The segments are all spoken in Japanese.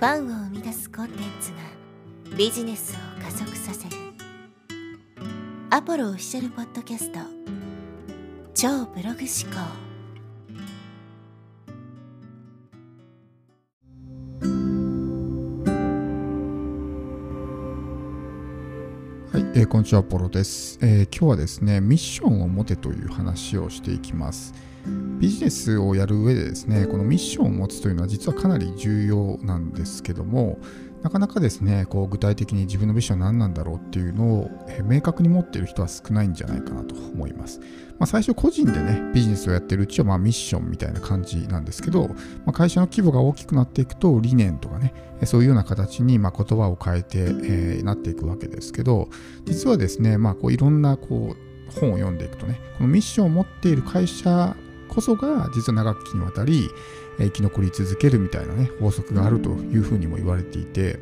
ファンを生み出すコンテンツがビジネスを加速させる。アポロオフィシャルポッドキャスト。超ブログ思考。はい、えー、こんにちは、ポロです、えー、今日はですね、ミッションを持てという話をしていきます。ビジネスをやる上でですね、このミッションを持つというのは実はかなり重要なんですけども、なかなかですね、こう具体的に自分のミッションは何なんだろうっていうのを、明確に持っている人は少ないんじゃないかなと思います。まあ、最初個人でね、ビジネスをやってるうちはまミッションみたいな感じなんですけど、まあ、会社の規模が大きくなっていくと理念とかね、そういうような形にま言葉を変えて、えー、なっていくわけですけど、実はですね、まあ、こういろんなこう本を読んでいくとね、このミッションを持っている会社こそが実は長きにわたり生き残り続けるみたいなね法則があるというふうにも言われていて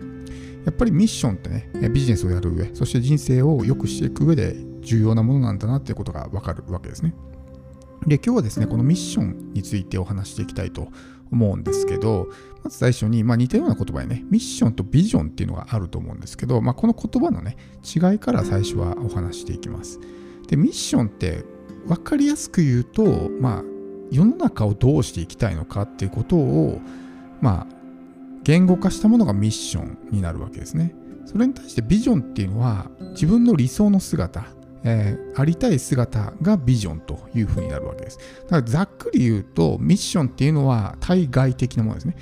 やっぱりミッションってねビジネスをやる上そして人生を良くしていく上で重要なものなんだなっていうことがわかるわけですね。で今日はですねこのミッションについてお話していきたいと思うんですけどまず最初に、まあ、似たような言葉にねミッションとビジョンっていうのがあると思うんですけど、まあ、この言葉のね違いから最初はお話していきます。でミッションって分かりやすく言うとまあ世の中をどうしていきたいのかっていうことをまあ言語化したものがミッションになるわけですね。それに対してビジョンっていうのは自分の理想の姿、えー、ありたい姿がビジョンというふうになるわけです。だからざっくり言うとミッションっていうのは対外的なものですね。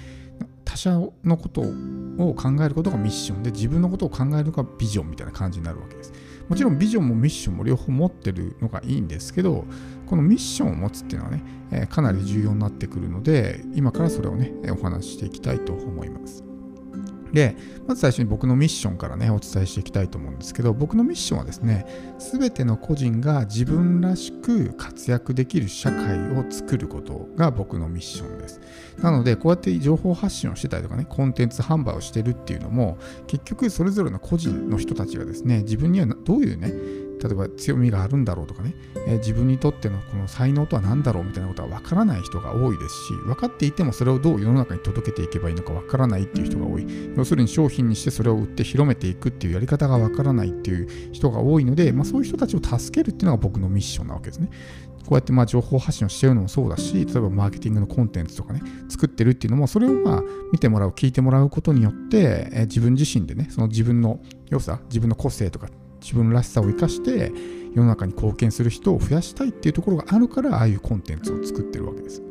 他者のことを考えることがミッションで自分のことを考えるのがビジョンみたいな感じになるわけです。もちろんビジョンもミッションも両方持ってるのがいいんですけど、このミッションを持つっていうのはね、えー、かなり重要になってくるので、今からそれをね、お話ししていきたいと思います。で、まず最初に僕のミッションからね、お伝えしていきたいと思うんですけど、僕のミッションはですね、すべての個人が自分らしく活躍できる社会を作ることが僕のミッションです。なので、こうやって情報発信をしてたりとかね、コンテンツ販売をしてるっていうのも、結局それぞれの個人の人たちがですね、自分にはどういうね、例えば強みがあるんだろうとかね、えー、自分にとってのこの才能とは何だろうみたいなことは分からない人が多いですし分かっていてもそれをどう世の中に届けていけばいいのか分からないっていう人が多い。要するに商品にしてそれを売って広めていくっていうやり方が分からないっていう人が多いので、まあ、そういう人たちを助けるっていうのが僕のミッションなわけですね。こうやってまあ情報発信をしてるのもそうだし、例えばマーケティングのコンテンツとかね、作ってるっていうのも、それをまあ見てもらう、聞いてもらうことによって、え自分自身でね、その自分の良さ、自分の個性とか自分らしさを生かして世の中に貢献する人を増やしたいっていうところがあるからああいうコンテンツを作ってるわけです。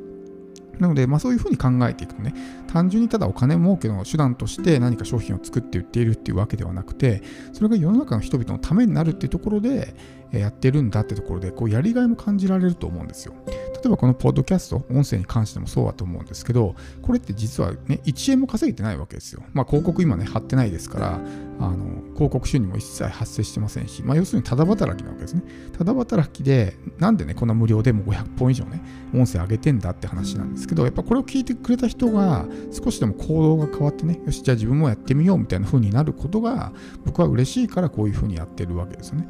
なので、まあ、そういうふうに考えていくとね、単純にただお金儲けの手段として何か商品を作って売っているっていうわけではなくて、それが世の中の人々のためになるっていうところでやってるんだってところで、こうやりがいも感じられると思うんですよ。例えばこのポッドキャスト、音声に関してもそうだと思うんですけど、これって実はね、1円も稼げてないわけですよ。まあ広告今ね、貼ってないですから、あの広告収入も一切発生してませんし、まあ要するにただ働きなわけですね。ただ働きで、なんでね、こんな無料でも500本以上ね、音声上げてんだって話なんですけど、やっぱこれを聞いてくれた人が少しでも行動が変わってね、よし、じゃあ自分もやってみようみたいな風になることが、僕は嬉しいからこういう風にやってるわけですよね。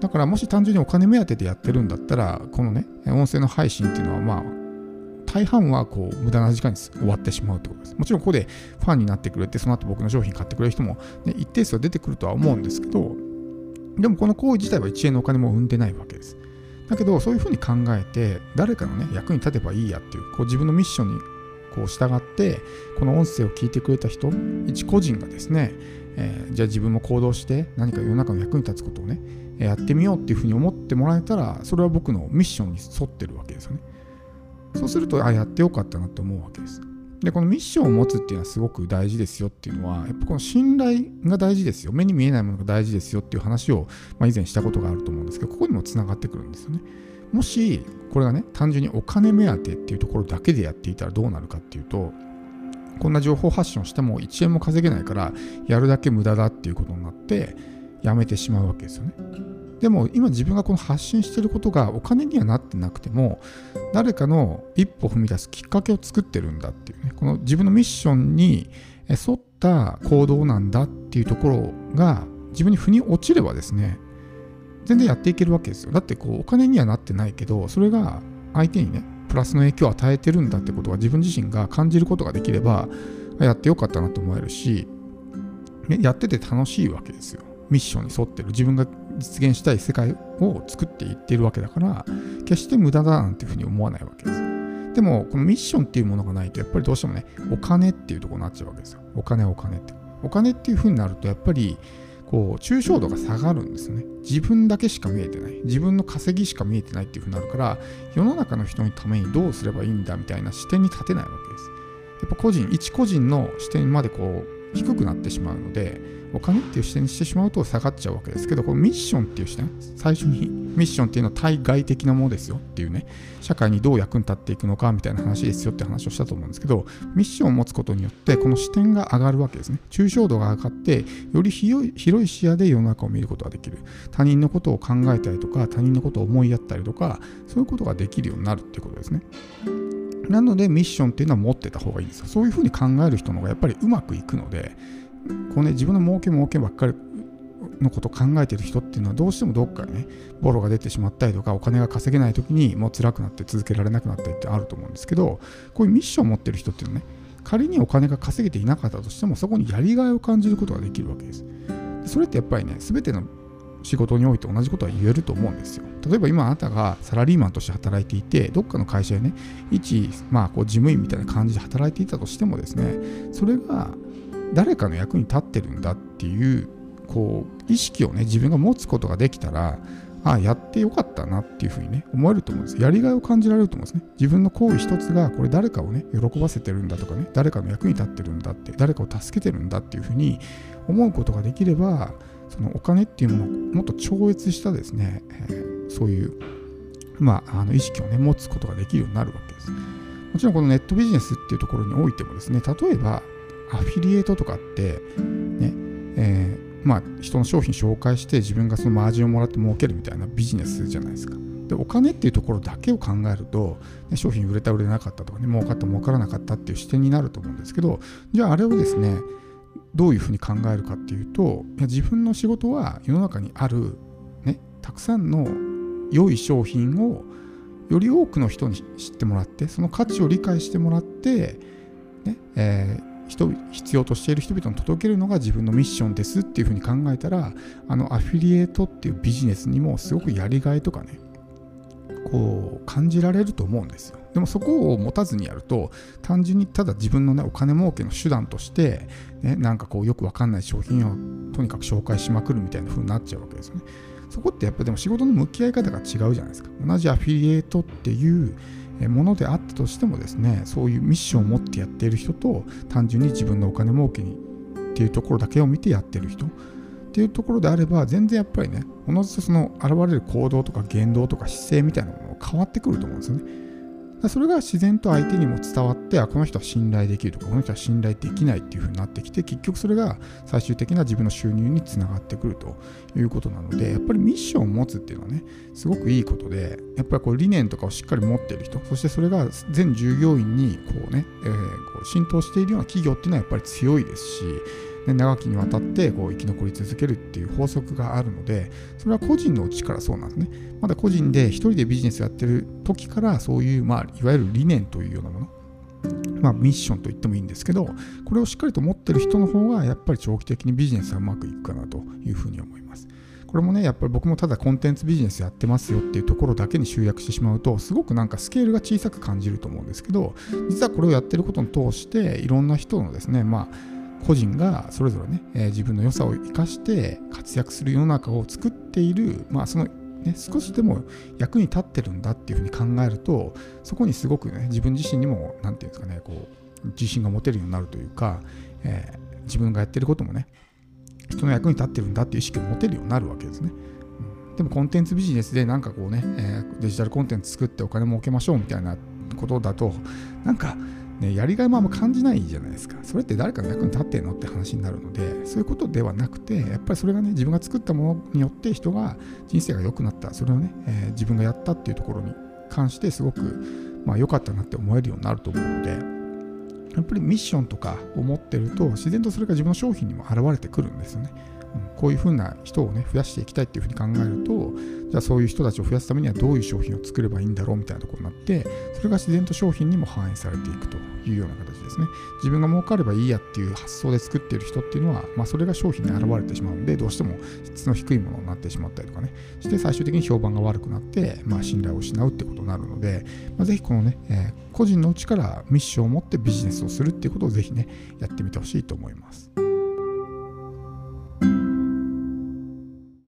だからもし単純にお金目当てでやってるんだったら、このね、音声の配信っていうのはまあ、大半はこう無駄な時間に終わってしまうってことです。もちろんここでファンになってくれて、その後僕の商品買ってくれる人も、ね、一定数は出てくるとは思うんですけど、でもこの行為自体は1円のお金も生んでないわけです。だけど、そういうふうに考えて、誰かのね、役に立てばいいやっていう、こう自分のミッションにこう従って、この音声を聞いてくれた人、一個人がですね、えー、じゃあ自分も行動して何か世の中の役に立つことをね、やってみようっていうふうに思ってもらえたら、それは僕のミッションに沿ってるわけですよね。そうすると、あ、やってよかったなって思うわけです。で、このミッションを持つっていうのはすごく大事ですよっていうのは、やっぱこの信頼が大事ですよ。目に見えないものが大事ですよっていう話を、まあ、以前したことがあると思うんですけど、ここにもつながってくるんですよね。もし、これがね、単純にお金目当てっていうところだけでやっていたらどうなるかっていうと、こんな情報発信をしても1円も稼げないから、やるだけ無駄だっていうことになって、やめてしまうわけですよね。でも今自分がこの発信してることがお金にはなってなくても誰かの一歩踏み出すきっかけを作ってるんだっていうねこの自分のミッションに沿った行動なんだっていうところが自分に腑に落ちればですね全然やっていけるわけですよだってこうお金にはなってないけどそれが相手にねプラスの影響を与えてるんだってことが自分自身が感じることができればやってよかったなと思えるし、ね、やってて楽しいわけですよ。ミッションに沿ってる。自分が実現したい世界を作っていってるわけだから決して無駄だなんていうふうに思わないわけです。でもこのミッションっていうものがないとやっぱりどうしてもねお金っていうとこになっちゃうわけですよ。お金お金って。お金っていうふうになるとやっぱりこう抽象度が下がるんですね。自分だけしか見えてない。自分の稼ぎしか見えてないっていうふうになるから世の中の人のためにどうすればいいんだみたいな視点に立てないわけです。やっぱ個人一個人の視点までこう低くなってしまうのでお金っていう視点にしてしまうと下がっちゃうわけです。けど、このミッションっていう視点、最初にミッションっていうのは対外的なものですよっていうね、社会にどう役に立っていくのかみたいな話ですよって話をしたと思うんですけど、ミッションを持つことによって、この視点が上がるわけですね。抽象度が上がって、より広い広い視野で世の中を見ることができる。他人のことを考えたりとか、他人のことを思いやったりとか、そういうことができるようになるっていうことですね。なのでミッションっていうのは持ってた方がいいんですよ。そういうふうに考える人の方がやっぱりうまくいくので、こうね、自分の儲け儲けばっかりのことを考えてる人っていうのはどうしてもどっかにね、ボロが出てしまったりとか、お金が稼げない時にもう辛くなって続けられなくなったりってあると思うんですけど、こういうミッションを持ってる人っていうのはね、仮にお金が稼げていなかったとしても、そこにやりがいを感じることができるわけです。それってやっぱりね、全ての仕事において同じことは言えると思うんですよ。例えば今あなたがサラリーマンとして働いていて、どっかの会社でね、一、まあ、こう事務員みたいな感じで働いていたとしてもですね、それが誰かの役に立ってるんだっていうこう意識をね自分が持つことができたらああやってよかったなっていうふうにね思えると思うんです。やりがいを感じられると思うんですね。自分の行為一つがこれ誰かをね喜ばせてるんだとかね誰かの役に立ってるんだって誰かを助けてるんだっていうふうに思うことができればそのお金っていうものをもっと超越したですね、えー、そういうまあ、あの意識をね持つことができるようになるわけです。もちろんこのネットビジネスっていうところにおいてもですね例えばアフィリエイトとかって、ね、え、まあ、人の商品紹介して自分がそのマージンをもらって儲けるみたいなビジネスじゃないですか。で、お金っていうところだけを考えると、ね、商品売れた売れなかったとかね、儲かった儲からなかったっていう視点になると思うんですけど、じゃああれをですね、どういうふうに考えるかっていうと、自分の仕事は世の中にある、ね、たくさんの良い商品をより多くの人に知ってもらって、その価値を理解してもらって、ねえー人必要としている人々に届けるのが自分のミッションですっていうふうに考えたらあのアフィリエイトっていうビジネスにもすごくやりがいとかねこう感じられると思うんですよ。でもそこを持たずにやると単純にただ自分のねお金儲けの手段として、ね、なんかこうよくわかんない商品をとにかく紹介しまくるみたいな風になっちゃうわけですよね。そこってやっぱでも仕事の向き合い方が違うじゃないですか。同じアフィリエイトっていうものであったとしてもですねそういうミッションを持ってやっている人と単純に自分のお金儲けにっていうところだけを見てやってる人っていうところであれば全然やっぱりねおのずとその現れる行動とか言動とか姿勢みたいなものが変わってくると思うんですよね。それが自然と相手にも伝わってあこの人は信頼できるとかこの人は信頼できないっていう風になってきて結局それが最終的な自分の収入につながってくるということなのでやっぱりミッションを持つっていうのはねすごくいいことでやっぱりこう理念とかをしっかり持っている人そしてそれが全従業員にこうね、えー、こう浸透しているような企業っていうのはやっぱり強いですしね、長きにわたってこう生き残り続けるっていう法則があるので、それは個人のうちからそうなんですね。まだ個人で一人でビジネスやってる時からそういう、まあ、いわゆる理念というようなもの、まあ、ミッションと言ってもいいんですけど、これをしっかりと持ってる人の方がやっぱり長期的にビジネスはうまくいくかなというふうに思います。これもね、やっぱり僕もただコンテンツビジネスやってますよっていうところだけに集約してしまうと、すごくなんかスケールが小さく感じると思うんですけど、実はこれをやってることを通して、いろんな人のですね、まあ、個人がそれぞれね、えー、自分の良さを生かして活躍する世の中を作っている、まあ、そのね、少しでも役に立ってるんだっていうふうに考えるとそこにすごくね自分自身にも何て言うんですかねこう自信が持てるようになるというか、えー、自分がやってることもね人の役に立ってるんだっていう意識を持てるようになるわけですね。でもコンテンツビジネスでなんかこうね、えー、デジタルコンテンツ作ってお金儲けましょうみたいなことだとなんかね、やりがいもあんま感じないじゃないですか。それって誰かの役に立ってんのって話になるので、そういうことではなくて、やっぱりそれがね、自分が作ったものによって人が人生が良くなった、それをね、えー、自分がやったっていうところに関してすごく、まあ、良かったなって思えるようになると思うので、やっぱりミッションとかを持ってると、自然とそれが自分の商品にも現れてくるんですよね。こういうふうな人をね増やしていきたいっていうふうに考えるとじゃあそういう人たちを増やすためにはどういう商品を作ればいいんだろうみたいなところになってそれが自然と商品にも反映されていくというような形ですね自分が儲かればいいやっていう発想で作っている人っていうのは、まあ、それが商品に現れてしまうのでどうしても質の低いものになってしまったりとかねして最終的に評判が悪くなって、まあ、信頼を失うってことになるので、まあ、ぜひこのね、えー、個人のうちからミッションを持ってビジネスをするっていうことをぜひねやってみてほしいと思います。